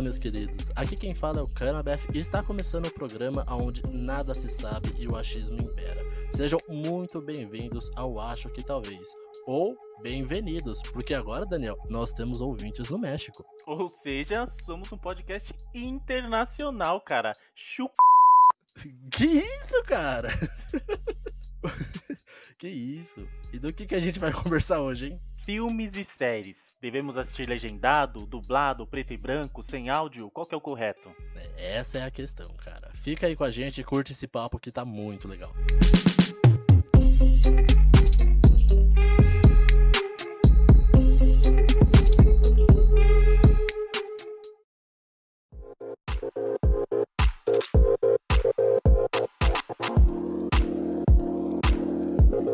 Olá, meus queridos. Aqui quem fala é o Canabeth e está começando o programa onde nada se sabe e o achismo impera. Sejam muito bem-vindos ao Acho que Talvez. Ou bem-vindos, porque agora, Daniel, nós temos ouvintes no México. Ou seja, somos um podcast internacional, cara. Chup... Que isso, cara? que isso? E do que, que a gente vai conversar hoje, hein? Filmes e séries. Devemos assistir legendado, dublado, preto e branco, sem áudio? Qual que é o correto? Essa é a questão, cara. Fica aí com a gente e curte esse papo que tá muito legal.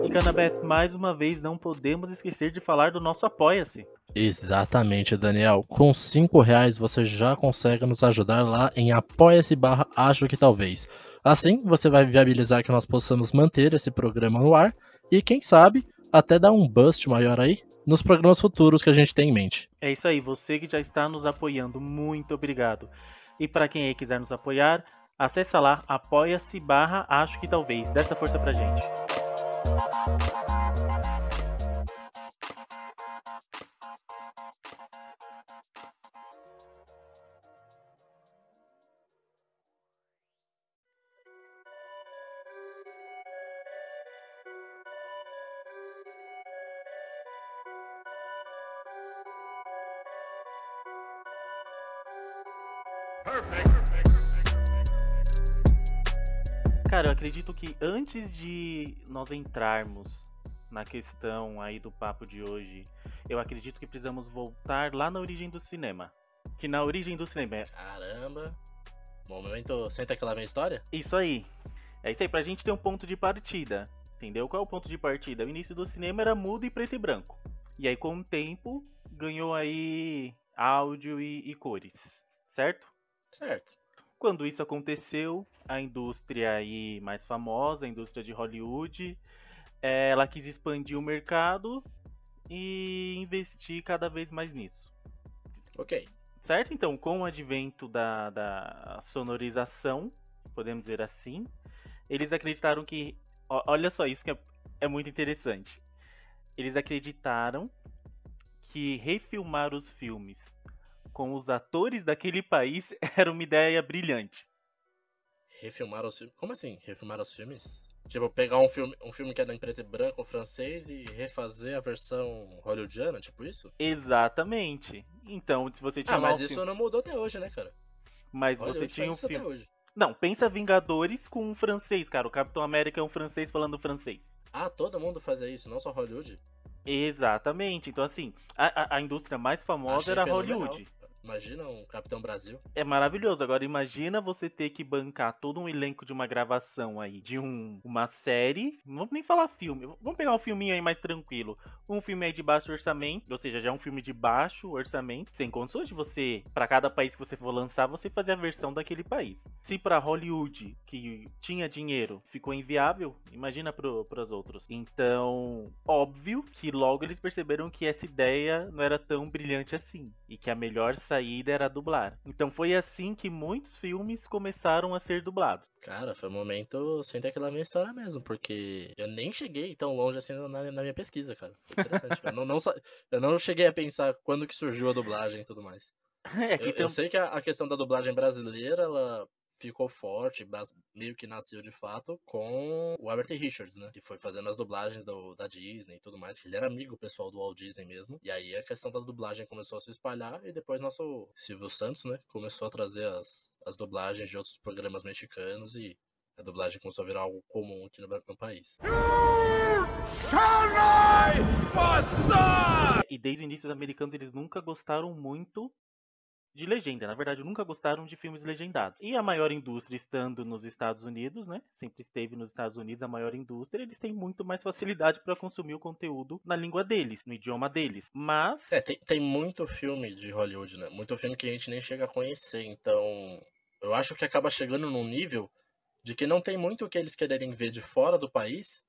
E Canabeth, mais uma vez, não podemos esquecer de falar do nosso Apoia-se. Exatamente, Daniel. Com 5 reais você já consegue nos ajudar lá em apoia-se barra acho que talvez. Assim, você vai viabilizar que nós possamos manter esse programa no ar e, quem sabe, até dar um bust maior aí nos programas futuros que a gente tem em mente. É isso aí, você que já está nos apoiando, muito obrigado. E para quem aí quiser nos apoiar, acessa lá apoia-se barra acho que talvez. Dá essa força pra gente. Acredito que antes de nós entrarmos na questão aí do papo de hoje, eu acredito que precisamos voltar lá na origem do cinema. Que na origem do cinema é Caramba. Momento, senta aquela minha história? isso aí. É isso aí, pra gente ter um ponto de partida. Entendeu? Qual é o ponto de partida? O início do cinema era mudo e preto e branco. E aí, com o tempo, ganhou aí áudio e, e cores. Certo? Certo. Quando isso aconteceu, a indústria aí mais famosa, a indústria de Hollywood, ela quis expandir o mercado e investir cada vez mais nisso. Ok. Certo? Então, com o advento da, da sonorização, podemos dizer assim, eles acreditaram que. olha só, isso que é, é muito interessante. Eles acreditaram que refilmar os filmes com os atores daquele país era uma ideia brilhante. Refilmar os filmes. Como assim? Refilmar os filmes? Tipo, pegar um filme, um filme que era em preto e branco francês e refazer a versão hollywoodiana, tipo isso? Exatamente. Então, se você tinha Ah, mas um isso filme- não mudou até hoje, né, cara? mas Hollywood você tinha um filme. hoje. Não, pensa Vingadores com um francês, cara. O Capitão América é um francês falando francês. Ah, todo mundo fazia isso, não só Hollywood? Exatamente. Então, assim, a, a- a indústria mais famosa Achei era fenomenal. Hollywood. Imagina um Capitão Brasil. É maravilhoso. Agora imagina você ter que bancar todo um elenco de uma gravação aí, de um, uma série. Não vamos nem falar filme. Vamos pegar um filminho aí mais tranquilo. Um filme aí de baixo orçamento, ou seja, já é um filme de baixo orçamento, sem condições de você, para cada país que você for lançar, você fazer a versão daquele país. Se para Hollywood, que tinha dinheiro, ficou inviável, imagina para os outros. Então, óbvio que logo eles perceberam que essa ideia não era tão brilhante assim e que a melhor saída era dublar. Então foi assim que muitos filmes começaram a ser dublados. Cara, foi um momento sem ter aquela minha história mesmo, porque eu nem cheguei tão longe assim na, na minha pesquisa, cara. Foi interessante. eu, não, não eu não cheguei a pensar quando que surgiu a dublagem e tudo mais. É, Eu, eu sei que a, a questão da dublagem brasileira, ela ficou forte, meio que nasceu de fato, com o Albert Richards, né? Que foi fazendo as dublagens do- da Disney e tudo mais, que ele era amigo pessoal do Walt Disney mesmo. E aí a questão da dublagem começou a se espalhar e depois nosso Silvio Santos, né? Começou a trazer as, as dublagens de outros programas mexicanos e a dublagem começou a virar algo comum aqui no, no país. E desde o início os americanos eles nunca gostaram muito de legenda. Na verdade, nunca gostaram de filmes legendados. E a maior indústria estando nos Estados Unidos, né? Sempre esteve nos Estados Unidos a maior indústria, eles têm muito mais facilidade para consumir o conteúdo na língua deles, no idioma deles. Mas É, tem, tem muito filme de Hollywood, né? Muito filme que a gente nem chega a conhecer. Então, eu acho que acaba chegando num nível de que não tem muito o que eles quererem ver de fora do país,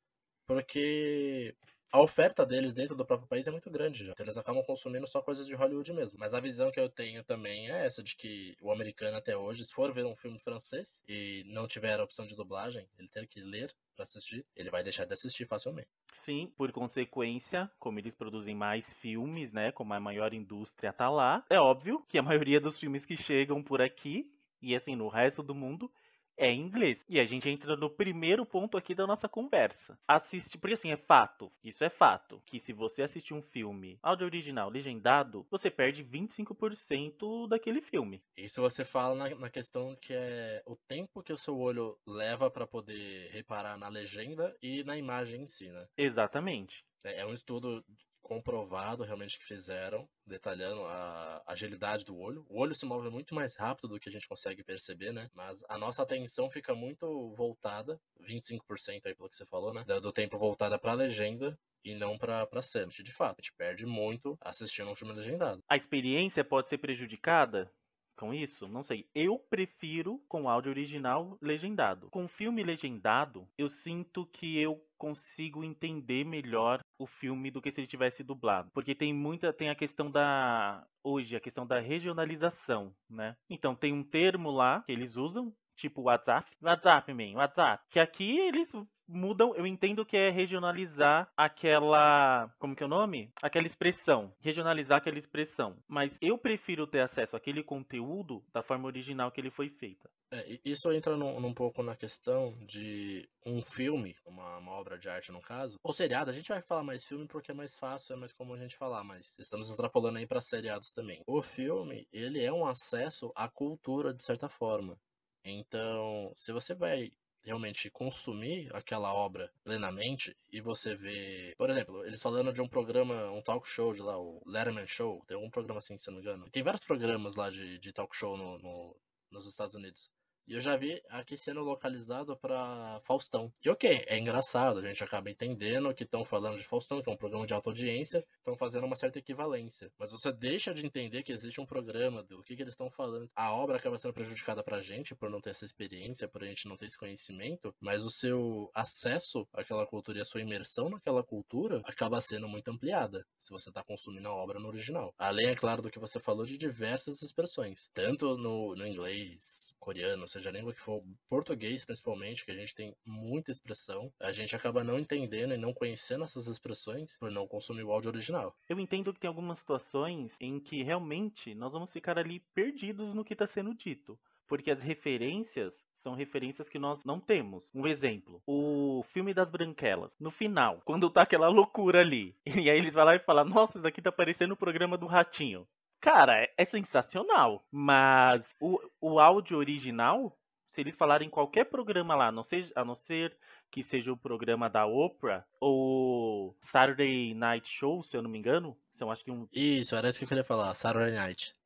porque a oferta deles dentro do próprio país é muito grande já. Então eles acabam consumindo só coisas de Hollywood mesmo. Mas a visão que eu tenho também é essa de que o americano até hoje, se for ver um filme francês e não tiver a opção de dublagem, ele ter que ler para assistir, ele vai deixar de assistir facilmente. Sim, por consequência, como eles produzem mais filmes, né, como a maior indústria tá lá, é óbvio que a maioria dos filmes que chegam por aqui e assim no resto do mundo é em inglês. E a gente entra no primeiro ponto aqui da nossa conversa. Assiste, porque assim, é fato, isso é fato, que se você assistir um filme áudio original legendado, você perde 25% daquele filme. Isso você fala na, na, questão que é o tempo que o seu olho leva para poder reparar na legenda e na imagem em si, né? Exatamente. É, é um estudo comprovado realmente que fizeram, detalhando a agilidade do olho. O olho se move muito mais rápido do que a gente consegue perceber, né? Mas a nossa atenção fica muito voltada, 25% aí pelo que você falou, né? Do tempo voltada para a legenda e não para pra cena. De fato, a gente perde muito assistindo um filme legendado. A experiência pode ser prejudicada? com isso? Não sei. Eu prefiro com áudio original legendado. Com filme legendado, eu sinto que eu consigo entender melhor o filme do que se ele tivesse dublado, porque tem muita tem a questão da hoje a questão da regionalização, né? Então tem um termo lá que eles usam tipo WhatsApp, WhatsApp, man, WhatsApp, que aqui eles mudam, eu entendo que é regionalizar aquela, como que é o nome? Aquela expressão, regionalizar aquela expressão, mas eu prefiro ter acesso àquele conteúdo da forma original que ele foi feita. É, isso entra num, num, pouco na questão de um filme, uma, uma, obra de arte no caso, ou seriado, a gente vai falar mais filme porque é mais fácil, é mais comum a gente falar, mas estamos extrapolando aí para seriados também. O filme, ele é um acesso à cultura de certa forma. Então, se você vai realmente consumir aquela obra plenamente e você vê, por exemplo, eles falando de um programa, um talk show de lá, o Letterman Show, tem algum programa assim, se não me engano. Tem vários programas lá de, de talk show no, no, nos Estados Unidos. E eu já vi aqui sendo localizado para Faustão. E ok, é engraçado, a gente acaba entendendo que estão falando de Faustão, que é um programa de alta audiência, estão fazendo uma certa equivalência. Mas você deixa de entender que existe um programa, do que, que eles estão falando. A obra acaba sendo prejudicada pra gente por não ter essa experiência, por a gente não ter esse conhecimento, mas o seu acesso àquela cultura e a sua imersão naquela cultura acaba sendo muito ampliada se você está consumindo a obra no original. Além, é claro, do que você falou de diversas expressões, tanto no, no inglês, coreano, seja a língua que for, português principalmente, que a gente tem muita expressão, a gente acaba não entendendo e não conhecendo essas expressões por não consumir o áudio original. Eu entendo que tem algumas situações em que realmente nós vamos ficar ali perdidos no que está sendo dito, porque as referências são referências que nós não temos. Um exemplo, o filme das branquelas. No final, quando tá aquela loucura ali, e aí eles vão lá e falam: Nossa, isso aqui tá parecendo o programa do Ratinho. Cara, é, é sensacional. Mas o, o áudio original, se eles falarem qualquer programa lá, a não, ser, a não ser que seja o programa da Oprah ou Saturday Night Show, se eu não me engano. São acho que um. Isso, era isso que eu queria falar, Saturday Night.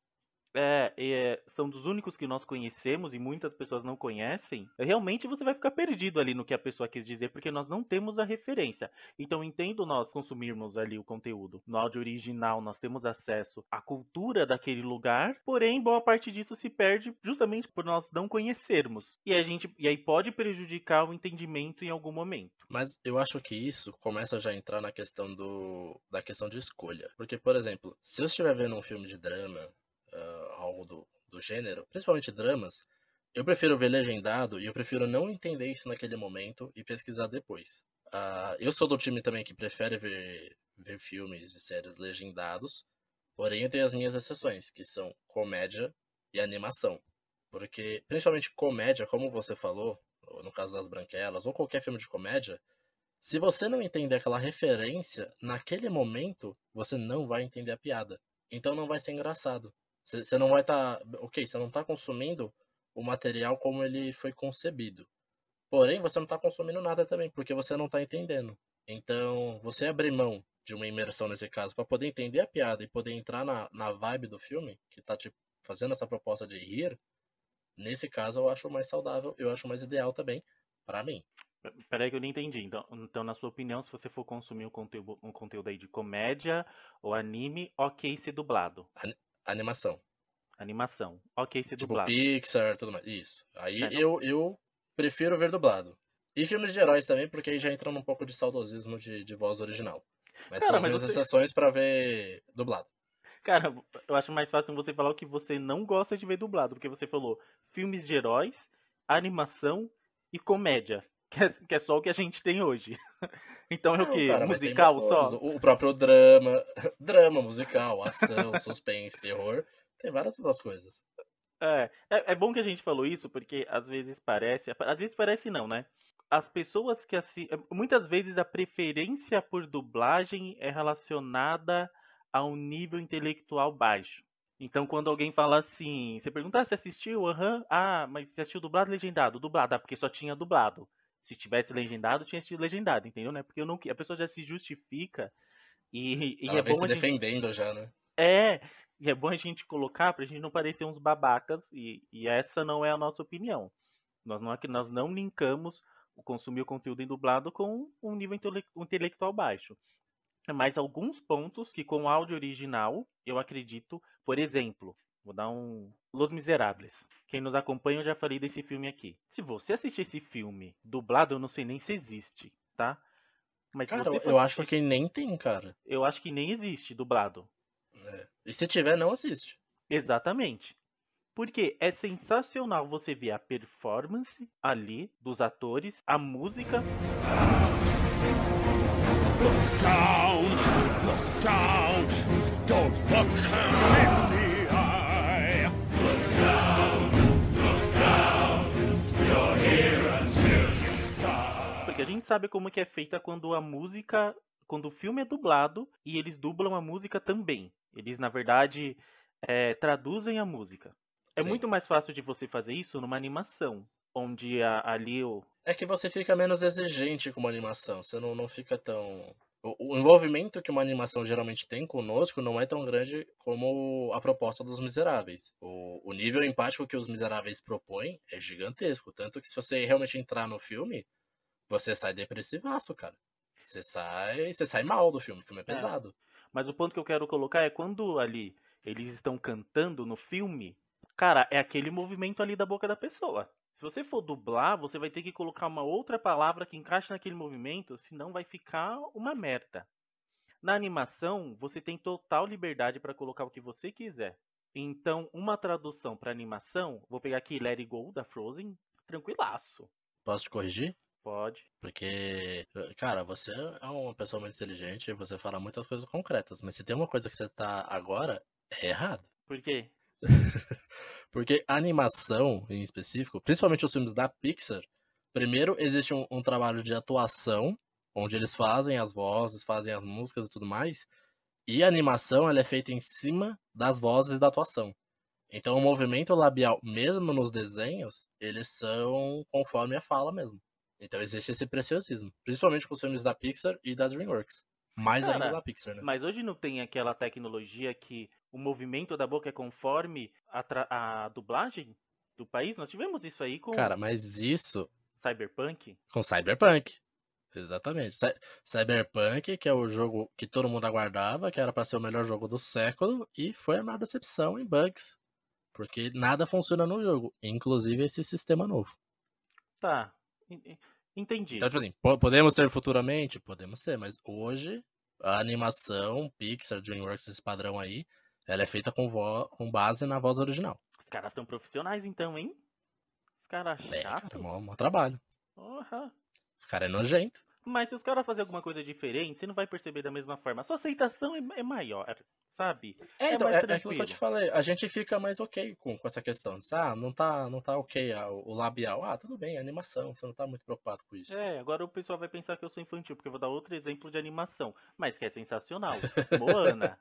É, é, são dos únicos que nós conhecemos e muitas pessoas não conhecem, realmente você vai ficar perdido ali no que a pessoa quis dizer, porque nós não temos a referência. Então, entendo nós consumirmos ali o conteúdo. No áudio original, nós temos acesso à cultura daquele lugar, porém, boa parte disso se perde justamente por nós não conhecermos. E, a gente, e aí pode prejudicar o entendimento em algum momento. Mas eu acho que isso começa já a entrar na questão do, da questão de escolha. Porque, por exemplo, se eu estiver vendo um filme de drama, algo do, do gênero, principalmente dramas, eu prefiro ver legendado e eu prefiro não entender isso naquele momento e pesquisar depois. Uh, eu sou do time também que prefere ver, ver filmes e séries legendados, porém eu tenho as minhas exceções, que são comédia e animação. Porque, principalmente comédia, como você falou, no caso das Branquelas, ou qualquer filme de comédia, se você não entender aquela referência, naquele momento, você não vai entender a piada. Então não vai ser engraçado. Você não vai estar. Tá, ok, você não está consumindo o material como ele foi concebido. Porém, você não está consumindo nada também, porque você não está entendendo. Então, você abrir mão de uma imersão nesse caso para poder entender a piada e poder entrar na, na vibe do filme, que está te fazendo essa proposta de rir, nesse caso eu acho mais saudável, eu acho mais ideal também para mim. Peraí que eu não entendi. Então, então, na sua opinião, se você for consumir um conteúdo, um conteúdo aí de comédia ou anime, ok ser dublado. Animação. Animação. Ok, ser tipo dublado. Pixar, tudo mais. Isso. Aí é, eu, eu prefiro ver dublado. E filmes de heróis também, porque aí já entra num pouco de saudosismo de, de voz original. Mas Cara, são as mas minhas você- exceções pra ver dublado. Cara, eu acho mais fácil você falar o que você não gosta de ver dublado, porque você falou filmes de heróis, animação e comédia, que é, que é só o que a gente tem hoje. Então é o quê? cara, Musical só? O próprio drama, drama musical, ação, suspense, terror. Tem várias outras coisas. É, é, é bom que a gente falou isso, porque às vezes parece. Às vezes parece não, né? As pessoas que assim. Muitas vezes a preferência por dublagem é relacionada a um nível intelectual baixo. Então, quando alguém fala assim, você pergunta, ah, você assistiu? Aham. Ah, mas você assistiu dublado legendado? Dublado, ah, porque só tinha dublado. Se tivesse legendado, tinha assistido legendado, entendeu? Né? Porque eu não, a pessoa já se justifica e, e é bom se a gente defendendo já, né? é, e é bom a gente colocar pra gente não parecer uns babacas, e, e essa não é a nossa opinião. Nós não, nós não linkamos o consumir o conteúdo em dublado com um nível intele- intelectual baixo. Mas alguns pontos que com o áudio original, eu acredito, por exemplo, vou dar um Los Miseráveis. Quem nos acompanha, eu já falei desse filme aqui. Se você assistir esse filme dublado, eu não sei nem se existe, tá? Mas Cara, você eu, acho que nem tem, cara. eu acho que nem existe dublado. É. E se tiver, não assiste. Exatamente. Porque é sensacional você ver a performance ali dos atores, a música. down, sabe como que é feita quando a música. Quando o filme é dublado e eles dublam a música também. Eles, na verdade, é, traduzem a música. É Sim. muito mais fácil de você fazer isso numa animação. Onde a- ali o. É que você fica menos exigente com uma animação. Você não, não fica tão. O, o envolvimento que uma animação geralmente tem conosco não é tão grande como a proposta dos Miseráveis. O, o nível empático que os Miseráveis propõem é gigantesco. Tanto que se você realmente entrar no filme, você sai depressivaço, cara. Você sai, você sai mal do filme. O filme é pesado. Mas o ponto que eu quero colocar é quando ali eles estão cantando no filme, cara, é aquele movimento ali da boca da pessoa. Se você for dublar, você vai ter que colocar uma outra palavra que encaixe naquele movimento, senão vai ficar uma merda. Na animação, você tem total liberdade para colocar o que você quiser. Então, uma tradução para animação, vou pegar aqui Let It Go da Frozen, tranquilaço. Posso te corrigir? Pode. Porque, cara, você é uma pessoa muito inteligente e você fala muitas coisas concretas. Mas se tem uma coisa que você tá agora, é errado. Por quê? Porque a animação, em específico, principalmente os filmes da Pixar, primeiro existe um, um trabalho de atuação, onde eles fazem as vozes, fazem as músicas e tudo mais, e a animação ela é feita em cima das vozes da atuação. Então o movimento labial, mesmo nos desenhos, eles são conforme a fala mesmo. Então existe esse preciosismo, principalmente com os filmes da Pixar e da DreamWorks. Mais Cara, ainda da Pixar, né? Mas hoje não tem aquela tecnologia que o movimento da boca é conforme a, a dublagem do país? Nós tivemos isso aí com Cara, mas isso Cyberpunk. Com Cyberpunk. Exatamente. Cy- Cyberpunk, que é o jogo que todo mundo aguardava, que era pra ser o melhor jogo do século, e foi a maior decepção em bugs. Porque nada funciona no jogo, inclusive esse sistema novo. Tá. En- en- Entendi. Então, tipo assim, po- podemos ter futuramente? Podemos ter, mas hoje a animação Pixar, DreamWorks, esse padrão aí, ela é feita com, com base na voz original. Os caras estão profissionais então, hein? Os caras É, cara, é mó, mó trabalho. Porra. Esse cara é nojento. Mas se os caras fazerem alguma coisa diferente, você não vai perceber da mesma forma. A sua aceitação é, é maior, sabe? É, É então, é, é aquilo que eu te falei. A gente fica mais ok com, com essa questão. Ah, não tá, não tá ok ah, o, o labial. Ah, tudo bem, é animação. Você não tá muito preocupado com isso. É, agora o pessoal vai pensar que eu sou infantil, porque eu vou dar outro exemplo de animação, mas que é sensacional. Moana,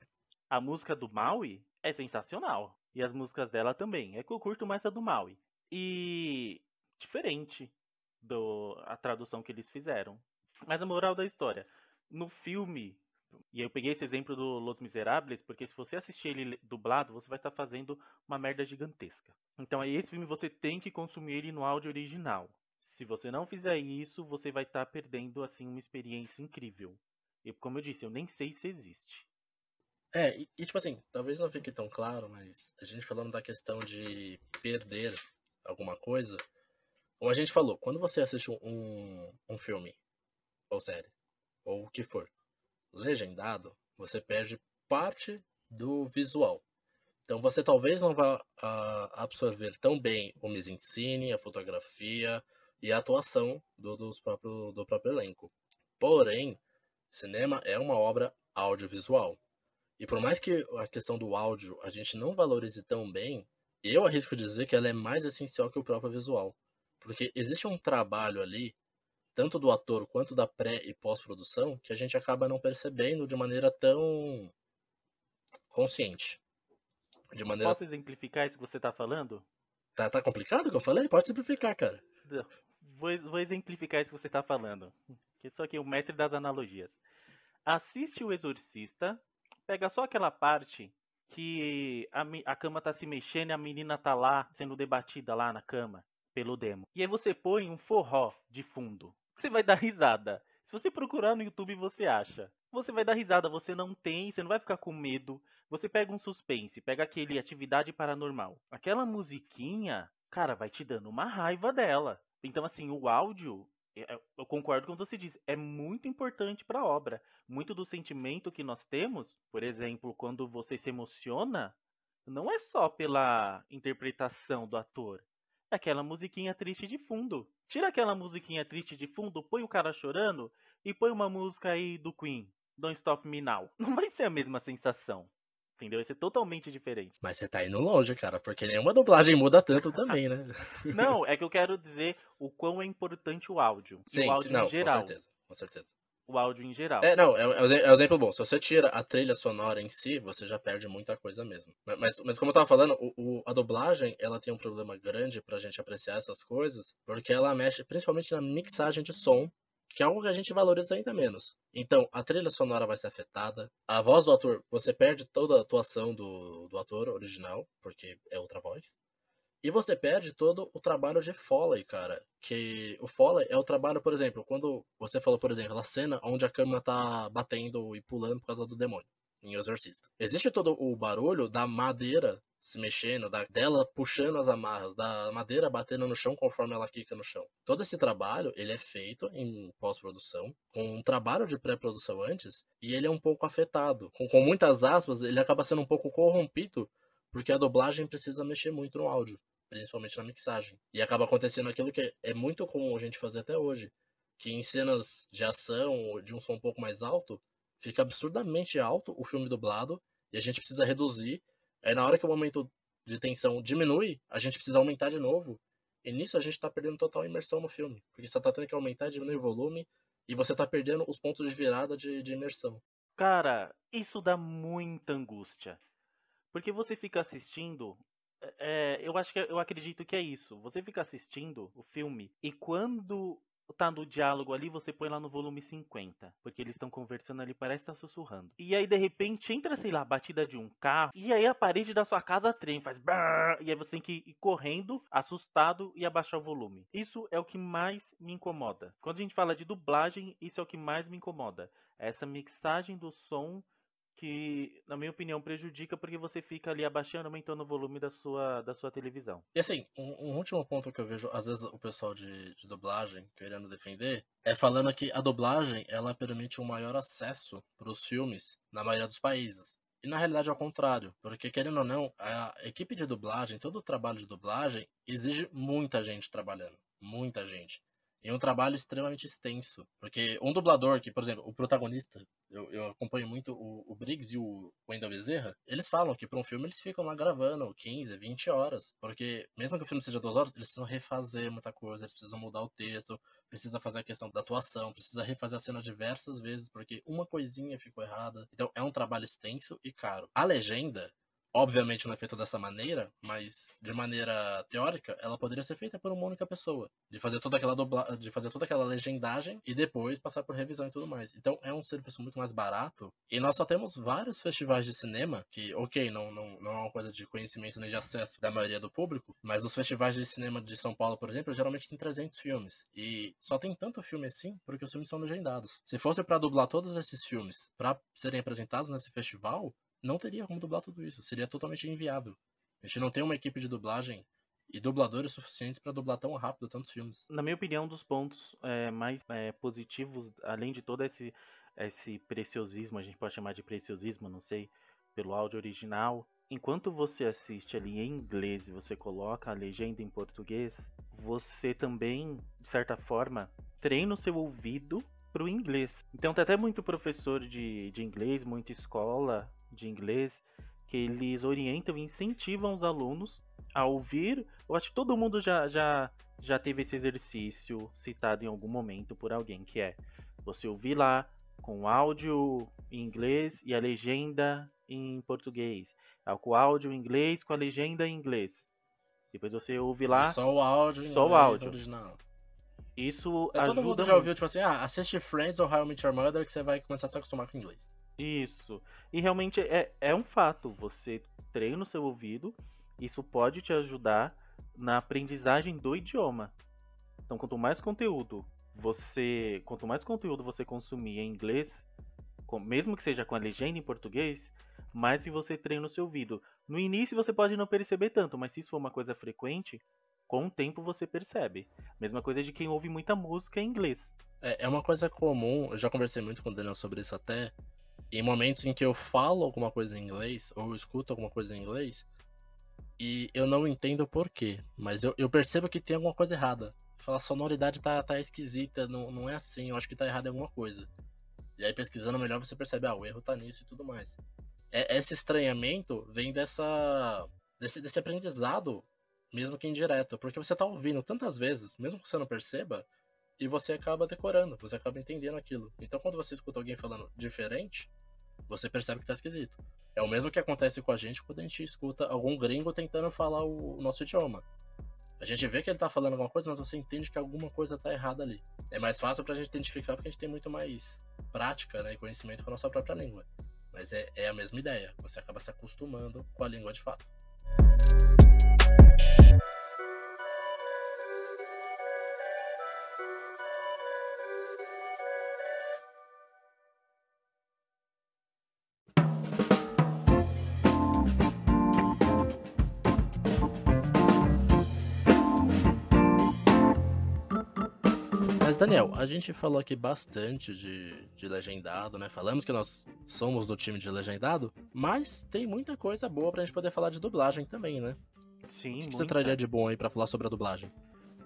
a música do Maui é sensacional. E as músicas dela também. É que eu curto mais a do Maui. E diferente do a tradução que eles fizeram. Mas a moral da história, no filme, e eu peguei esse exemplo do Los Miserables, porque se você assistir ele dublado, você vai estar fazendo uma merda gigantesca. Então esse filme você tem que consumir ele no áudio original. Se você não fizer isso, você vai estar perdendo assim uma experiência incrível. E como eu disse, eu nem sei se existe. É, e, e, tipo assim, talvez não fique tão claro, mas a gente falando da questão de perder alguma coisa, como a gente falou, quando você assiste um, um filme, ou série, ou o que for, legendado, você perde parte do visual. Então você talvez não vá uh, absorver tão bem o mise-en-scène, a fotografia e a atuação do, dos próprio, do próprio elenco. Porém, cinema é uma obra audiovisual. E por mais que a questão do áudio a gente não valorize tão bem, eu arrisco dizer que ela é mais essencial que o próprio visual. Porque existe um trabalho ali, tanto do ator quanto da pré e pós-produção, que a gente acaba não percebendo de maneira tão consciente. De maneira... Posso exemplificar isso que você está falando? Tá, tá complicado o que eu falei? Pode simplificar, cara. Vou, vou exemplificar isso que você está falando. Que sou aqui o mestre das analogias. Assiste o Exorcista, pega só aquela parte que a, a cama tá se mexendo e a menina tá lá sendo debatida lá na cama pelo demo. E aí você põe um forró de fundo. Você vai dar risada. Se você procurar no YouTube, você acha. Você vai dar risada, você não tem, você não vai ficar com medo. Você pega um suspense, pega aquele atividade paranormal. Aquela musiquinha, cara, vai te dando uma raiva dela. Então, assim, o áudio, é, é, eu concordo com o que você diz, é muito importante para a obra. Muito do sentimento que nós temos, por exemplo, quando você se emociona, não é só pela interpretação do ator. Aquela musiquinha triste de fundo. Tira aquela musiquinha triste de fundo, põe o cara chorando e põe uma música aí do Queen, Don't Stop Me Now. Não vai ser a mesma sensação. Entendeu? Vai ser totalmente diferente. Mas você tá indo longe, cara, porque nenhuma dublagem muda tanto também, né? não, é que eu quero dizer o quão é importante o áudio. Sim, o áudio não, em geral. Com certeza, com certeza. O áudio em geral. É, não, é, é um exemplo bom. Se você tira a trilha sonora em si, você já perde muita coisa mesmo. Mas, mas como eu tava falando, o, o, a dublagem, ela tem um problema grande pra gente apreciar essas coisas, porque ela mexe principalmente na mixagem de som que é algo que a gente valoriza ainda menos. Então, a trilha sonora vai ser afetada, a voz do ator, você perde toda a atuação do, do ator original, porque é outra voz. E você perde todo o trabalho de Foley, cara. Que o Foley é o trabalho, por exemplo, quando você falou, por exemplo, a cena onde a câmera tá batendo e pulando por causa do demônio em Exorcista. Existe todo o barulho da madeira se mexendo, da, dela puxando as amarras, da madeira batendo no chão conforme ela quica no chão. Todo esse trabalho, ele é feito em pós-produção, com um trabalho de pré-produção antes, e ele é um pouco afetado. Com, com muitas aspas, ele acaba sendo um pouco corrompido, porque a dublagem precisa mexer muito no áudio, principalmente na mixagem. E acaba acontecendo aquilo que é muito comum a gente fazer até hoje, que em cenas de ação, de um som um pouco mais alto, fica absurdamente alto o filme dublado, e a gente precisa reduzir Aí na hora que o momento de tensão diminui, a gente precisa aumentar de novo. E nisso a gente tá perdendo total imersão no filme. Porque você tá tendo que aumentar e diminuir o volume. E você tá perdendo os pontos de virada de, de imersão. Cara, isso dá muita angústia. Porque você fica assistindo. É, eu acho que eu acredito que é isso. Você fica assistindo o filme e quando tá no diálogo ali, você põe lá no volume 50. Porque eles estão conversando ali, parece estar tá sussurrando. E aí, de repente, entra, sei lá, a batida de um carro. E aí a parede da sua casa trem, faz. Brrr, e aí você tem que ir correndo, assustado e abaixar o volume. Isso é o que mais me incomoda. Quando a gente fala de dublagem, isso é o que mais me incomoda. Essa mixagem do som que, na minha opinião, prejudica porque você fica ali abaixando, aumentando o volume da sua, da sua televisão. E assim, um, um último ponto que eu vejo, às vezes, o pessoal de, de dublagem querendo defender, é falando que a dublagem, ela permite um maior acesso para os filmes na maioria dos países. E na realidade é o contrário, porque querendo ou não, a equipe de dublagem, todo o trabalho de dublagem exige muita gente trabalhando, muita gente. E um trabalho extremamente extenso. Porque um dublador que, por exemplo, o protagonista, eu, eu acompanho muito o, o Briggs e o Wendell Bezerra, eles falam que para um filme eles ficam lá gravando 15, 20 horas. Porque mesmo que o filme seja duas horas, eles precisam refazer muita coisa, eles precisam mudar o texto, precisa fazer a questão da atuação, precisa refazer a cena diversas vezes, porque uma coisinha ficou errada. Então é um trabalho extenso e caro. A legenda, Obviamente não é feita dessa maneira, mas de maneira teórica, ela poderia ser feita por uma única pessoa. De fazer toda aquela de fazer toda aquela legendagem e depois passar por revisão e tudo mais. Então é um serviço muito mais barato. E nós só temos vários festivais de cinema, que, ok, não, não, não é uma coisa de conhecimento nem de acesso da maioria do público, mas os festivais de cinema de São Paulo, por exemplo, geralmente tem 300 filmes. E só tem tanto filme assim porque os filmes são legendados. Se fosse para dublar todos esses filmes para serem apresentados nesse festival, não teria como dublar tudo isso. Seria totalmente inviável. A gente não tem uma equipe de dublagem e dubladores suficientes pra dublar tão rápido tantos filmes. Na minha opinião, um dos pontos é, mais é, positivos, além de todo esse, esse preciosismo, a gente pode chamar de preciosismo, não sei, pelo áudio original, enquanto você assiste ali em inglês e você coloca a legenda em português, você também, de certa forma, treina o seu ouvido pro inglês. Então tem até muito professor de, de inglês, muita escola de inglês, que eles orientam e incentivam os alunos a ouvir. Eu acho que todo mundo já, já, já teve esse exercício citado em algum momento por alguém, que é você ouvir lá com áudio em inglês e a legenda em português. Ah, Com o áudio em inglês com a legenda em inglês. Depois você ouve lá. Só o áudio em Só o inglês áudio. original. Isso É, todo ajuda mundo já muito. ouviu, tipo assim, ah, assiste Friends ou How I Met Your Mother que você vai começar a se acostumar com o inglês. Isso. E realmente é, é um fato. Você treina o seu ouvido. Isso pode te ajudar na aprendizagem do idioma. Então, quanto mais conteúdo você, quanto mais conteúdo você consumir em inglês, com- mesmo que seja com a legenda em português, mais você treina o seu ouvido. No início você pode não perceber tanto, mas se isso for uma coisa frequente, com o tempo você percebe. Mesma coisa de quem ouve muita música em inglês. É, é uma coisa comum, eu já conversei muito com o Daniel sobre isso até. Em momentos em que eu falo alguma coisa em inglês, ou escuto alguma coisa em inglês, e eu não entendo o porquê, mas eu, eu percebo que tem alguma coisa errada. Fala, a sonoridade tá, tá esquisita, não, não é assim, eu acho que tá errado alguma coisa. E aí pesquisando melhor você percebe, ah, o erro tá nisso e tudo mais. É, esse estranhamento vem dessa. Desse, desse aprendizado, mesmo que indireto, porque você tá ouvindo tantas vezes, mesmo que você não perceba, e você acaba decorando, você acaba entendendo aquilo. Então quando você escuta alguém falando diferente, você percebe que tá esquisito. É o mesmo que acontece com a gente quando a gente escuta algum gringo tentando falar o nosso idioma. A gente vê que ele tá falando alguma coisa, mas você entende que alguma coisa tá errada ali. É mais fácil pra gente identificar porque a gente tem muito mais prática né, e conhecimento com a nossa própria língua. Mas é, é a mesma ideia. Você acaba se acostumando com a língua de fato. Daniel, a gente falou aqui bastante de, de legendado, né? Falamos que nós somos do time de legendado, mas tem muita coisa boa pra gente poder falar de dublagem também, né? Sim, O que, que você muita. traria de bom aí pra falar sobre a dublagem?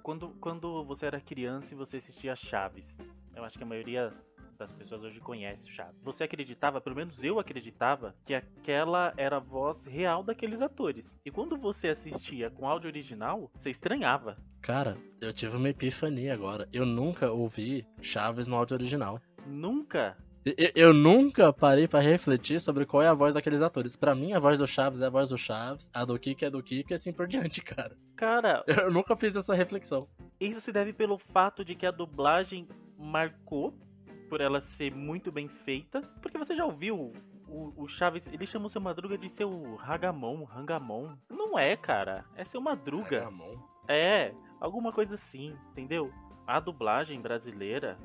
Quando, quando você era criança e você assistia Chaves, eu acho que a maioria das pessoas hoje conhece o Chaves. Você acreditava, pelo menos eu acreditava, que aquela era a voz real daqueles atores. E quando você assistia com áudio original, você estranhava. Cara, eu tive uma epifania agora. Eu nunca ouvi Chaves no áudio original. Nunca. E- e- Eu, nunca parei pra refletir sobre qual é a voz daqueles atores. Pra mim, a voz do Chaves é a voz do Chaves, a do Kiko é do Kiko e assim por diante, cara. Cara, Eu nunca fiz essa reflexão. isso se deve pelo fato de que a dublagem marcou por ela ser muito bem feita. Porque você já ouviu o, o Chaves, ele chama o seu Madruga de seu Ragamon, Rangamon. Não é, cara. É seu Madruga. É, alguma coisa assim, entendeu? A dublagem brasileira.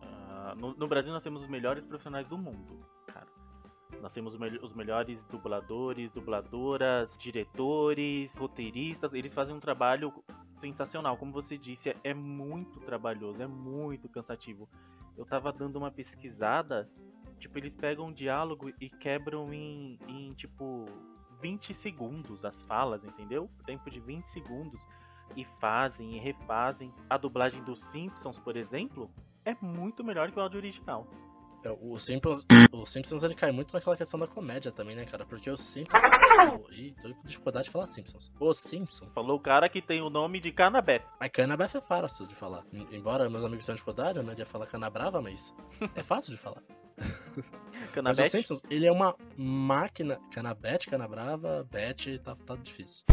ah, no, no Brasil nós temos os melhores profissionais do mundo, cara. Nós temos os melhores dubladores, dubladoras, diretores, roteiristas. Eles fazem um trabalho sensacional. Como você disse, é, é muito trabalhoso, é muito cansativo. Eu tava dando uma pesquisada. Tipo, eles pegam um diálogo e quebram em, em tipo 20 segundos as falas, entendeu? Tempo de 20 segundos e fazem e refazem. A dublagem dos Simpsons, por exemplo, é muito melhor que o áudio original. É, O Simpsons, o Simpsons ele cai muito naquela questão da comédia também, né, cara? Porque o Simpsons. Ih, tô com dificuldade de falar Simpsons. O Simpsons. Falou o cara que tem o nome de Canabé. Mas Canabef é fácil de falar. Em- Embora meus amigos tenham dificuldade, eu não ia falar Canabrava, mas é fácil de falar. Mas Canabé. Simpsons, ele é uma máquina. Canabete, Canabrava, Bet, tá, tá difícil.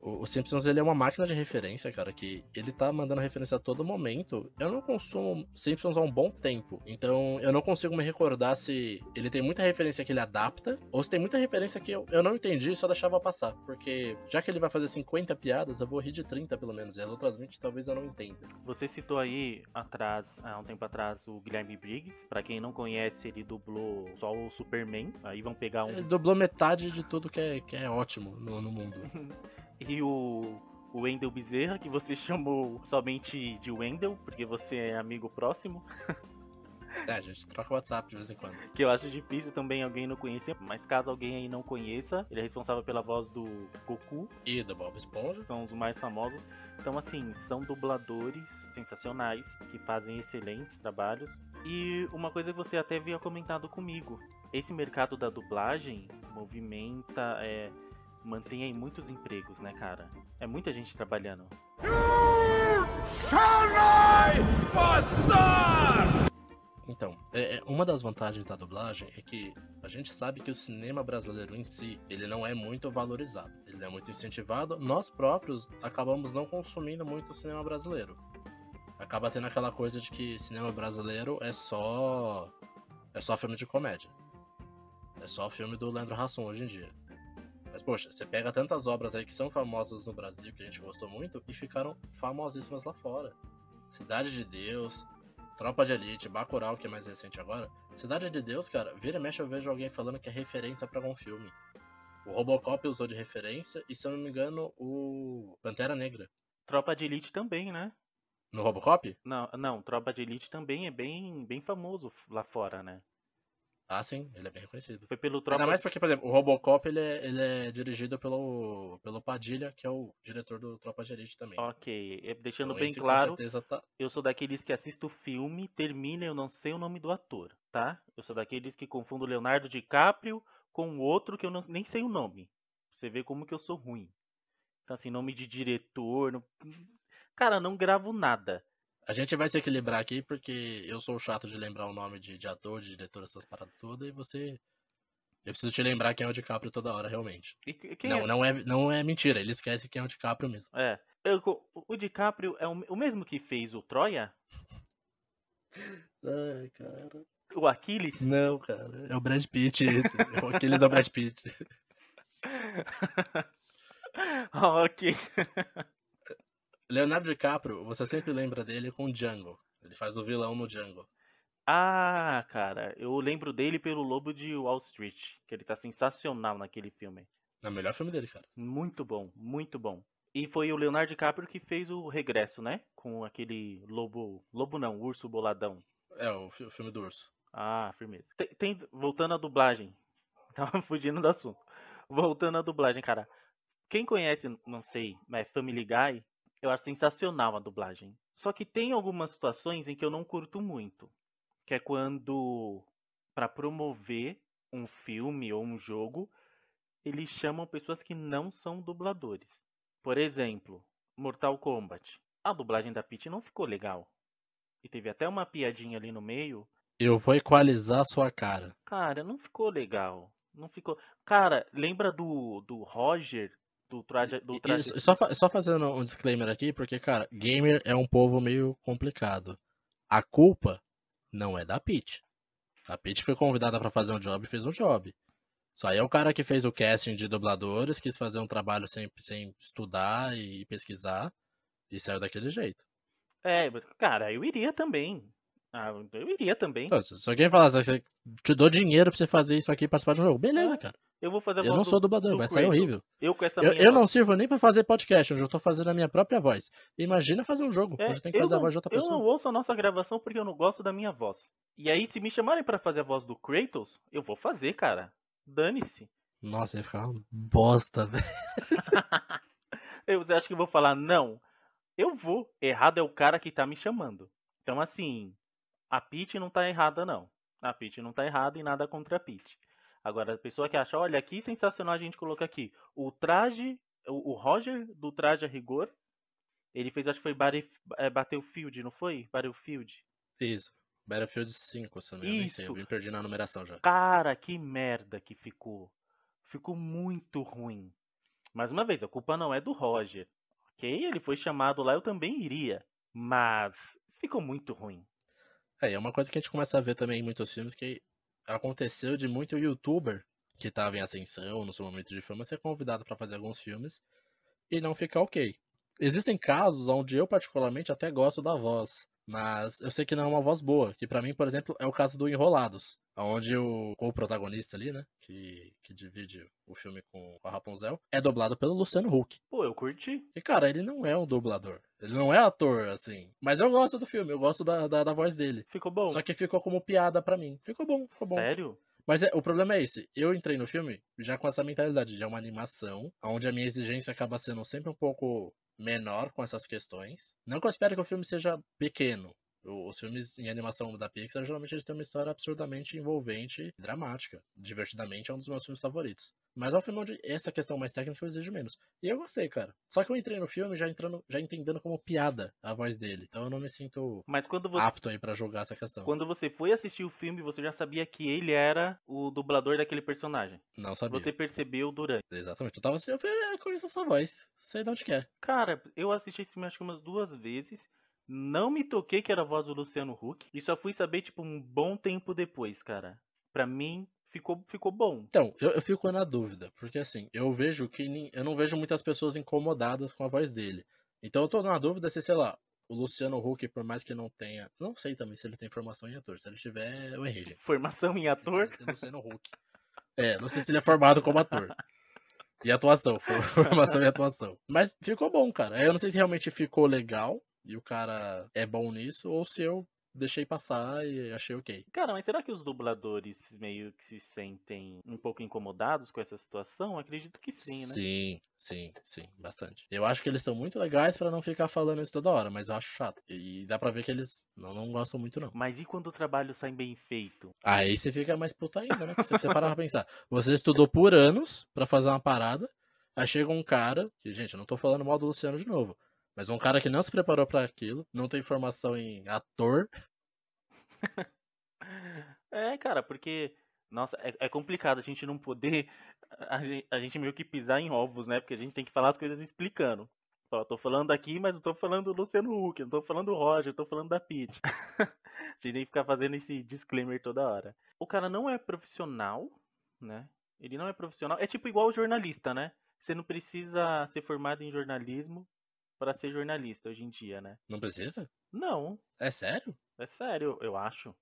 O, o Simpsons, ele é uma máquina de referência, cara, que ele tá mandando referência a todo momento. Eu não consumo Simpsons há um bom tempo, então eu não consigo me recordar se ele tem muita referência que ele adapta, ou se tem muita referência que eu, eu não entendi e só deixava passar. Porque já que ele vai fazer 50 piadas, eu vou rir de 30 pelo menos, e as outras 20 talvez eu não entenda. Você citou aí atrás, há um tempo atrás, o Guilherme Briggs. Pra quem não conhece, ele dublou só o Superman. Aí vão pegar um. Ele dublou metade de tudo que é, que é ótimo no, no mundo. E o, o Wendel Bezerra, que você chamou somente de Wendel, porque você é amigo próximo. É, a gente troca o WhatsApp de vez em quando. Que eu acho difícil também alguém não conhecer, mas caso alguém aí não conheça, ele é responsável pela voz do Goku, E do Bob Esponja. são os mais famosos. Então, assim, são dubladores sensacionais que fazem excelentes trabalhos. E uma coisa que você até havia comentado comigo: esse mercado da dublagem movimenta, é, mantém aí muitos empregos, né, cara? É muita gente trabalhando. Shall I passar? Então, é, é- uma das vantagens da dublagem é que a gente sabe que o cinema brasileiro em si, ele não é muito valorizado. Ele não é muito incentivado. Nós próprios acabamos não consumindo muito o cinema brasileiro. Acaba tendo aquela coisa de que cinema brasileiro é só é só filme de comédia. É só filme do Leandro Hassum hoje em dia. Mas poxa, você pega tantas obras aí que são famosas no Brasil que a gente gostou muito e ficaram famosíssimas lá fora. Cidade de Deus, Tropa de Elite, Bacurau, que é mais recente agora. Cidade de Deus, cara, vira e mexe eu vejo alguém falando que é referência pra algum filme. O Robocop usou de referência e, se eu não me engano, o Pantera Negra. Tropa de Elite também, né? No Robocop? Não, não, Tropa de Elite também é bem, bem famoso lá fora, né? Ah, sim, ele é bem reconhecido. Foi pelo Tropa Ainda mais porque, por exemplo, o Robocop ele é, ele é dirigido pelo, pelo Padilha, que é o diretor do Tropa de Elite também. Ok, é, deixando Então bem esse, claro, tá- eu sou daqueles que assisto o filme, termina eu não sei o nome do ator, tá? Eu sou daqueles que confundo Leonardo DiCaprio com outro que eu não- nem sei o nome. Você vê como que eu sou ruim. Então, assim, nome de diretor. não- Cara, não gravo nada. A gente vai se equilibrar aqui porque eu sou chato de lembrar o nome de, de ator, de diretor, essas paradas todas, e você. Eu preciso te lembrar quem é o DiCaprio toda hora, realmente. E Não, é? não é, não é mentira, ele esquece quem é o DiCaprio mesmo. É. Eu o DiCaprio é o o mesmo que fez o Troia? Ai, cara. O Aquiles? Não, cara. É o Brad Pitt esse. Aqueles é o Brad Pitt. ok. Leonardo DiCaprio, você sempre lembra dele com Django. Ele faz o vilão no Django. Ah, cara, eu lembro dele pelo Lobo de Wall Street, que ele tá sensacional naquele filme. É o melhor filme dele, cara. Muito bom, muito bom. E foi o Leonardo DiCaprio que fez o regresso, né? Com aquele lobo. Lobo não, urso boladão. É, o, fi- o filme do urso. Ah, firmeza. Tem, tem- voltando à dublagem. Tava fugindo do assunto. Voltando à dublagem, cara. Quem conhece, não sei, mas Family Guy, eu acho sensacional a dublagem. Só que tem algumas situações em que eu não curto muito. Que é quando, pra promover um filme ou um jogo, eles chamam pessoas que não são dubladores. Por exemplo, Mortal Kombat. A dublagem da Peach não ficou legal. E teve até uma piadinha ali no meio Eu vou equalizar a sua cara. Cara, não ficou legal. Não ficou. Cara, lembra do, do Roger? Do traje. Do traje... e só, só fazendo um disclaimer aqui, porque, cara, gamer é um povo meio complicado. A culpa não é da Peach. A Peach foi convidada pra fazer um job e fez um job. Isso aí é o cara que fez o casting de dubladores, quis fazer um trabalho sem, sem estudar e pesquisar, e saiu daquele jeito. É, cara, eu iria também. Ah, eu iria também. Então, se alguém falasse, "Você- te dou dinheiro pra você fazer isso aqui e participar de um jogo, beleza, É, cara. Eu vou fazer a Eu voz não do- sou dublador, do vai sair horrível. Eu com essa Eu, eu não sirvo nem pra fazer podcast, onde eu tô fazendo a minha própria voz. Imagina fazer um jogo, É, onde tem que eu fazer a não- voz de outra Eu pessoa. não ouço a nossa gravação porque eu não gosto da minha voz. E aí, se me chamarem pra fazer a voz do Kratos, eu vou fazer, cara. Dane-se. Nossa, ia ficar uma bosta, velho. Eu, você acha que eu vou falar não? Eu vou. Errado é o cara que tá me chamando. Então, assim, a Peach não tá errada, não. A Peach não tá errada e nada contra a Peach. Agora, a pessoa que acha, olha, que sensacional a gente coloca aqui. O traje, o, o Roger do traje a rigor, ele fez, acho que foi Bare- é, Battlefield, não foi? Battlefield. Isso. Battlefield 5, se eu não me engano, sei, eu Isso. me perdi na numeração já. Cara, que merda que ficou. Ficou muito ruim. Mais uma vez, a culpa não é do Roger. Ok? Ele foi chamado lá, eu também iria. Mas ficou muito ruim. É, é uma coisa que a gente começa a ver também em muitos filmes que aconteceu de muito youtuber que tava em ascensão no seu momento de fama ser convidado pra fazer alguns filmes e não ficar ok. Existem casos onde eu particularmente até gosto da voz Mas eu sei que não é uma voz boa, que pra mim, por exemplo, é o caso do Enrolados, onde o co-protagonista ali, né, que, que divide o filme com a Rapunzel, é dublado pelo Luciano Huck. Pô, eu curti. E, cara, ele não é um dublador. Ele não é ator, assim. Mas eu gosto do filme, eu gosto da, da, da voz dele. Ficou bom. Só que ficou como piada pra mim. Ficou bom, ficou bom. Sério? Mas é, o problema é esse. Eu entrei no filme já com essa mentalidade de é uma animação, onde a minha exigência acaba sendo sempre um pouco menor com essas questões. Não que eu espere que o filme seja pequeno. Os filmes em animação da Pixar, geralmente eles têm uma história absurdamente envolvente e dramática. Divertidamente é um dos meus filmes favoritos. Mas é um filme onde essa questão mais técnica eu exijo menos. E eu gostei, cara. Só que eu entrei no filme já entrando, já entendendo como piada a voz dele. Então eu não me sinto Mas quando você, apto aí pra julgar essa questão. quando você foi assistir o filme, você já sabia que ele era o dublador daquele personagem. Não sabia. Você percebeu durante. Exatamente. Eu tava assim, eu falei, é, conheço essa voz. Sei de onde que é. Cara, eu assisti esse filme acho que umas duas vezes. Não me toquei que era a voz do Luciano Huck. E só fui saber, tipo, um bom tempo depois, cara. Pra mim, ficou, ficou bom. Então, eu, eu fico na dúvida, porque assim, eu vejo que eu não vejo muitas pessoas incomodadas com a voz dele. Então eu tô na dúvida se, sei lá, o Luciano Huck, por mais que não tenha. Não sei também se ele tem formação em ator. Se ele tiver, eu errei, gente. Formação em ator. Esse Luciano Huck. É, não sei se ele é formado como ator. E atuação, for- formação e atuação. Mas ficou bom, cara. Eu não sei se realmente ficou legal e o cara é bom nisso, ou se eu deixei passar e achei ok. Cara, mas será que os dubladores meio que se sentem um pouco incomodados com essa situação? Acredito que sim, né? Sim, sim, sim, bastante. Eu acho que eles são muito legais pra não ficar falando isso toda hora, mas eu acho chato. E dá pra ver que eles não, não gostam muito, não. Mas e quando o trabalho sai bem feito? Aí você fica mais puta ainda, né? Se você parar pra pensar. Você estudou por anos pra fazer uma parada, aí chega um cara, que, gente, eu não tô falando mal do Luciano de novo, mas um cara que não se preparou pra aquilo, não tem formação em ator. É, cara, porque. Nossa, é, é complicado a gente não poder. A gente, a gente meio que pisar em ovos, né? Porque a gente tem que falar as coisas explicando. Ó, tô falando aqui, mas não tô falando do Luciano Huck, não tô falando do Roger, eu tô falando da Pete. a gente tem que ficar fazendo esse disclaimer toda hora. O cara não é profissional, né? Ele não é profissional. É tipo igual o jornalista, né? Você não precisa ser formado em jornalismo para ser jornalista hoje em dia, né? Não precisa? Não, É sério? é sério, eu acho.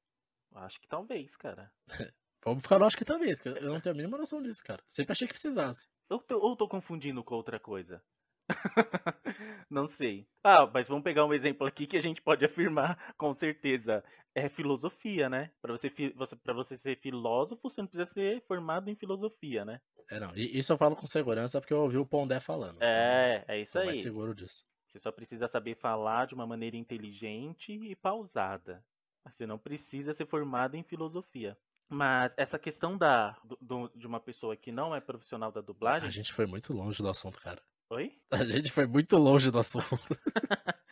Acho que talvez, cara. Vamos ficar, eu acho que talvez, que eu não tenho a mínima noção disso, cara. Sempre achei que precisasse. Eu tô, ou tô confundindo com outra coisa? Não sei. Ah, mas vamos pegar um exemplo aqui que a gente pode afirmar com certeza. É filosofia, né? Pra você, você, pra você ser filósofo, você não precisa ser formado em filosofia, né? É, não. E isso eu falo com segurança porque eu ouvi o Pondé falando. então É, é isso Tô mais aí. seguro disso. Você só precisa saber falar de uma maneira inteligente e pausada. Você não precisa ser formado em filosofia. Mas essa questão da, do- de uma pessoa que não é profissional da dublagem. A gente foi muito longe do assunto, cara. Oi? A gente foi muito longe do assunto.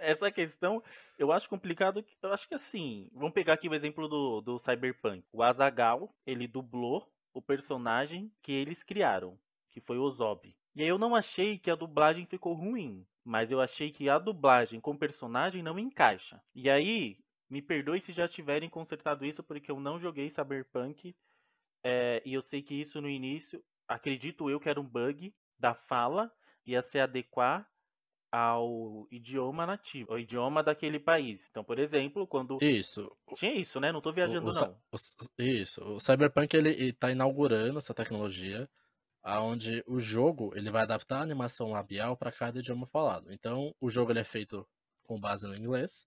Essa questão eu acho complicado. Eu acho que assim, vamos pegar aqui o exemplo do, do Cyberpunk. O Azagal, ele dublou o personagem que eles criaram, que foi o Zob. E aí eu não achei que a dublagem ficou ruim, mas eu achei que a dublagem com o personagem não encaixa. E aí, me perdoe se já tiverem consertado isso, porque eu não joguei Cyberpunk. é, e eu sei que isso no início, acredito eu que era um bug da fala, ia se adequar ao idioma nativo, ao idioma daquele país. Então, por exemplo, quando. Isso. Tinha isso, né? Não tô viajando, o, Cy- não. o isso. O Cyberpunk ele, ele tá inaugurando essa tecnologia, aonde o jogo ele vai adaptar a animação labial para cada idioma falado. Então, o jogo ele é feito com base no inglês.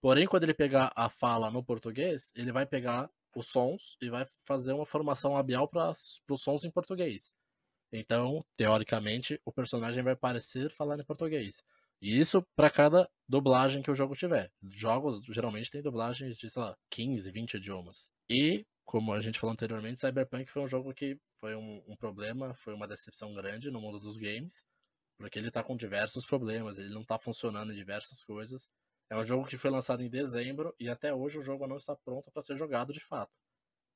Porém, quando ele pegar a fala no português, ele vai pegar os sons e vai fazer uma formação labial para os sons em português. Então, teoricamente, o personagem vai parecer falar em português. E isso para cada dublagem que o jogo tiver. Jogos geralmente têm dublagens de, sei lá, 15, 20 idiomas. E, como a gente falou anteriormente, Cyberpunk foi um jogo que foi um, um problema, foi uma decepção grande no mundo dos games, porque ele tá com diversos problemas, ele não tá funcionando em diversas coisas. É um jogo que foi lançado em dezembro e até hoje o jogo não está pronto para ser jogado de fato.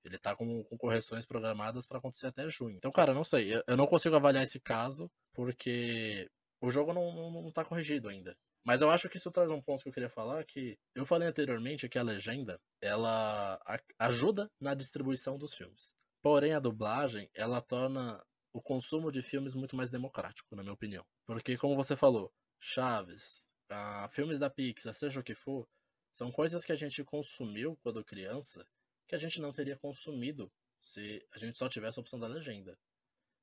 Ele tá com, com correções programadas para acontecer até junho. Então, cara, não sei. Eu, eu não consigo avaliar esse caso porque o jogo não, não, não tá corrigido ainda. Mas eu acho que isso traz um ponto que eu queria falar, que eu falei anteriormente que a legenda, ela ajuda na distribuição dos filmes. Porém, a dublagem, ela torna o consumo de filmes muito mais democrático, na minha opinião. Porque, como você falou, Chaves, ah, filmes da Pixar, seja o que for, são coisas que a gente consumiu quando criança que a gente não teria consumido se a gente só tivesse a opção da legenda.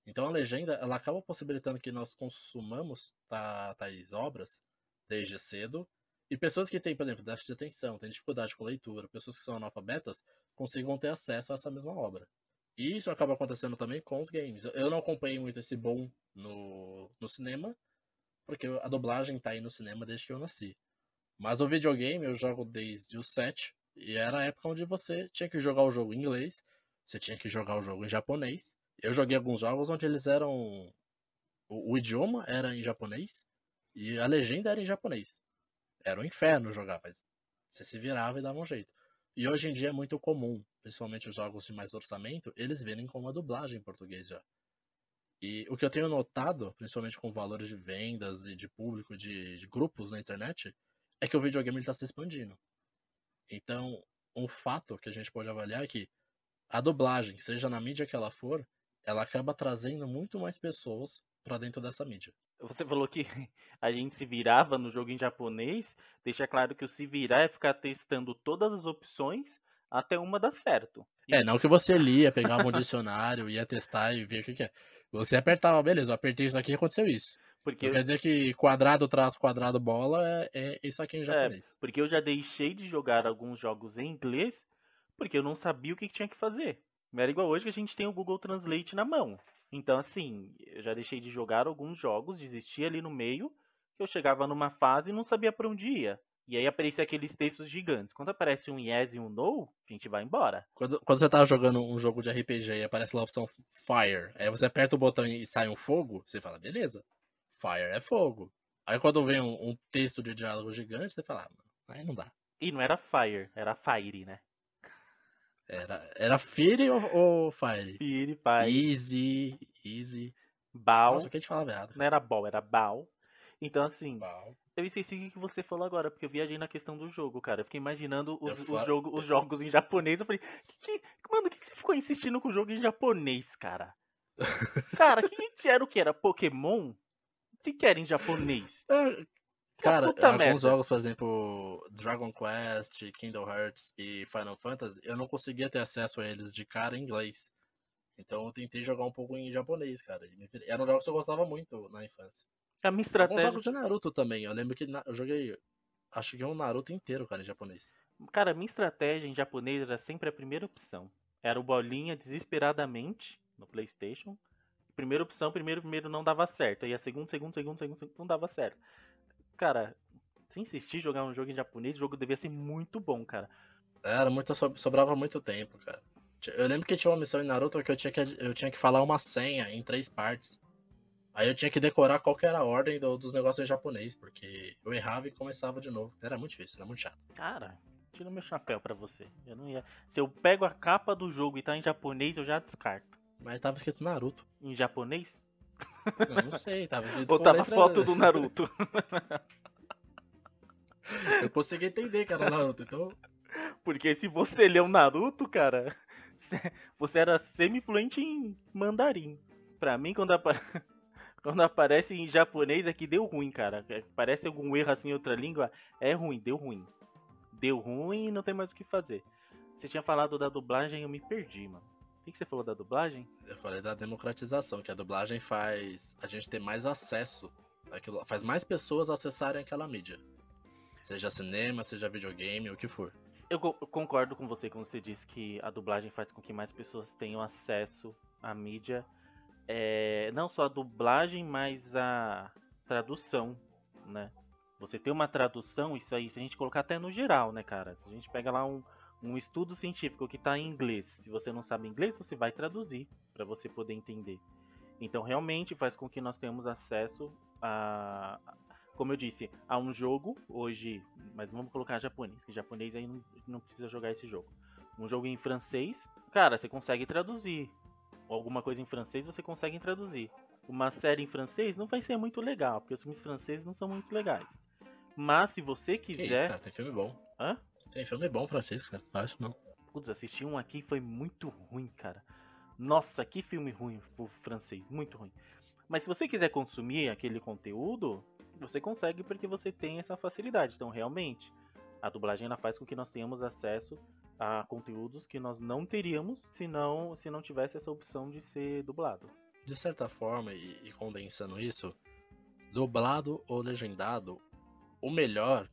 Então a legenda ela acaba possibilitando que nós consumamos tá, tais obras desde cedo e pessoas que têm, por exemplo, déficit de atenção, têm dificuldade com leitura, pessoas que são analfabetas, consigam ter acesso a essa mesma obra. E isso acaba acontecendo também com os games. Eu não acompanhei muito esse boom no, no cinema, porque a dublagem tá aí no cinema desde que eu nasci. Mas o videogame eu jogo desde o 7, e era a época onde você tinha que jogar o jogo em inglês, você tinha que jogar o jogo em japonês. Eu joguei alguns jogos onde eles eram. O, o idioma era em japonês e a legenda era em japonês. Era um inferno jogar, mas você se virava e dava um jeito. E hoje em dia é muito comum, principalmente os jogos de mais orçamento, eles virem com uma dublagem em português já. E o que eu tenho notado, principalmente com valores de vendas e de público, de, de grupos na internet, é que o videogame está se expandindo. Então, um fato que a gente pode avaliar é que a dublagem, seja na mídia que ela for, ela acaba trazendo muito mais pessoas para dentro dessa mídia. Você falou que a gente se virava no jogo em japonês. Deixa claro que o se virar é ficar testando todas as opções até uma dar certo. É, não que você lia, pegava um dicionário, ia testar e via o que, que é. Você apertava, beleza, eu apertei isso aqui e aconteceu isso. Porque quer dizer que quadrado, traço, quadrado, bola é, é isso aqui em japonês. porque eu já deixei de jogar alguns jogos em inglês porque eu não sabia o que que tinha que fazer. Era igual hoje que a gente tem o Google Translate na mão. Então, assim, eu já deixei de jogar alguns jogos, desisti ali no meio, que eu chegava numa fase e não sabia pra onde ia. E aí aparecia aqueles textos gigantes. Quando aparece um yes e um no, a gente vai embora. Quando, quando você tá jogando um jogo de RPG e aparece lá a opção Fire, aí você aperta o botão e sai um fogo, você fala, beleza, Fire é fogo. Aí quando vem um, um texto de diálogo gigante, você fala, ah, aí não dá. E não era Fire, era Fire, né? Era, era Fire ou, ou Fire? Fire, Fire, Easy, easy. Bal. Nossa, o que a gente falava errado. Não era Ball, era Bal. Então, assim, Bal. eu esqueci o que você falou agora, porque eu viajei na questão do jogo, cara. Eu fiquei imaginando os, Eu os fa- jogo- os jogos em japonês. Eu falei, que, que- mano, por que, que você ficou insistindo com o jogo em japonês, cara? Cara, o que era o que? Era Pokémon? O que, que era em japonês? É, Cara, alguns merda. jogos, por exemplo, Dragon Quest, Kingdom Hearts e Final Fantasy, eu não conseguia ter acesso a eles de cara em inglês. Então eu tentei jogar um pouco em japonês, cara. e virei. Eram jogos que eu gostava muito na infância. A minha estratégia. jogos de Naruto também. Eu lembro que na- eu joguei, acho que um Naruto inteiro, cara, em japonês. Cara, a minha estratégia em japonês era sempre a primeira opção. Era o bolinha desesperadamente no PlayStation. Primeira opção, primeiro, primeiro não dava certo. Aí a segunda, segundo, segundo, segundo, segundo não dava certo. Cara, se insistir em jogar um jogo em japonês, o jogo devia ser muito bom, cara. Era muito, so- sobrava muito tempo, cara. Eu lembro que tinha uma missão em Naruto que eu tinha que, eu tinha que falar uma senha em três partes. Aí eu tinha que decorar qual que era a ordem do- dos negócios em japonês, porque eu errava e começava de novo. Era muito difícil, era muito chato. Cara, tira meu chapéu pra você. Eu não ia. Se eu pego a capa do jogo e tá em japonês, eu já descarto. Mas tava escrito Naruto. Em japonês? Eu não sei, tava escrito Ou tava letra- foto do Naruto? Eu consegui entender que era Naruto, então. Porque se você leu Naruto, cara, você era semi-fluente em mandarim. Pra mim, quando, apa- quando aparece em japonês, é que deu ruim, cara. É, Parece algum erro assim em outra língua, é ruim, deu ruim. Deu ruim e não tem mais o que fazer. Você tinha falado da dublagem, eu me perdi, mano. O que que você falou da dublagem? Eu falei da democratização, que a dublagem faz a gente ter mais acesso. Àquilo, faz mais pessoas acessarem aquela mídia. Seja cinema, seja videogame, o que for. Eu co- eu concordo com você quando você diz que a dublagem faz com que mais pessoas tenham acesso à mídia. É, não só a dublagem, mas a tradução, né? Você ter uma tradução, isso aí, se a gente colocar até no geral, né, cara? Se a gente pega lá um, um estudo científico que está em inglês, se você não sabe inglês, você vai traduzir para você poder entender. Então, realmente faz com que nós tenhamos acesso a, como eu disse, a um jogo hoje, mas vamos colocar japonês, que japonês aí não, não precisa jogar esse jogo. Um jogo em francês, cara, você consegue traduzir. Alguma coisa em francês você consegue traduzir. Uma série em francês não vai ser muito legal, porque os filmes franceses não são muito legais. Mas se você Que isso, quiser. cara, tem filme bom. Hã? Tem filme bom francês, cara. Não acho não. Putz, assisti um aqui foi muito ruim, cara. Nossa, que filme ruim pro francês, muito ruim. Mas se você quiser consumir aquele conteúdo, Você consegue porque você tem essa facilidade. Então, realmente, a dublagem ela faz com que nós tenhamos acesso a conteúdos que nós não teríamos se não, se não tivesse essa opção de ser dublado. De certa forma, e, e condensando isso, dublado ou legendado, o melhor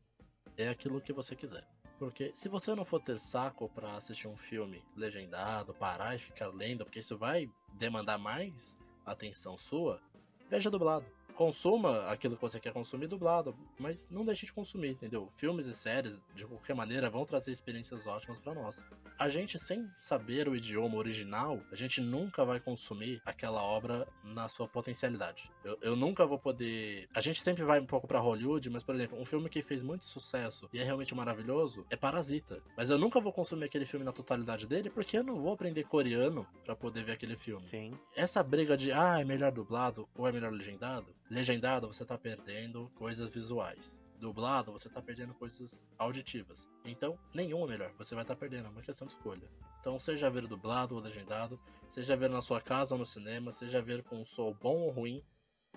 é aquilo que você quiser. Porque se você não for ter saco para assistir um filme legendado, parar e ficar lendo, porque isso vai demandar mais atenção sua, veja dublado consuma aquilo que você quer consumir dublado, mas não deixe de consumir, entendeu? Filmes e séries, de qualquer maneira, vão trazer experiências ótimas para nós. A gente, sem saber o idioma original, a gente nunca vai consumir aquela obra na sua potencialidade. Eu, eu nunca vou poder. A gente sempre vai um pouco para Hollywood, mas, por exemplo, um filme que fez muito sucesso e é realmente maravilhoso é Parasita. Mas eu nunca vou consumir aquele filme na totalidade dele porque eu não vou aprender coreano para poder ver aquele filme. Sim. Essa briga de, ah, é melhor dublado ou é melhor legendado, Legendado, você tá perdendo coisas visuais. Dublado, você tá perdendo coisas auditivas. Então, nenhum é melhor. Você vai estar tá perdendo, é uma questão de escolha. Então, seja ver dublado ou legendado, seja ver na sua casa ou no cinema, seja ver com um som bom ou ruim,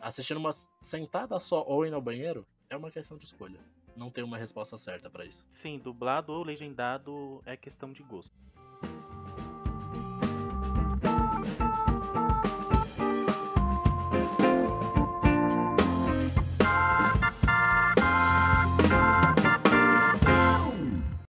assistindo uma sentada só ou indo ao banheiro, é uma questão de escolha. Não tem uma resposta certa para isso. Sim, dublado ou legendado é questão de gosto.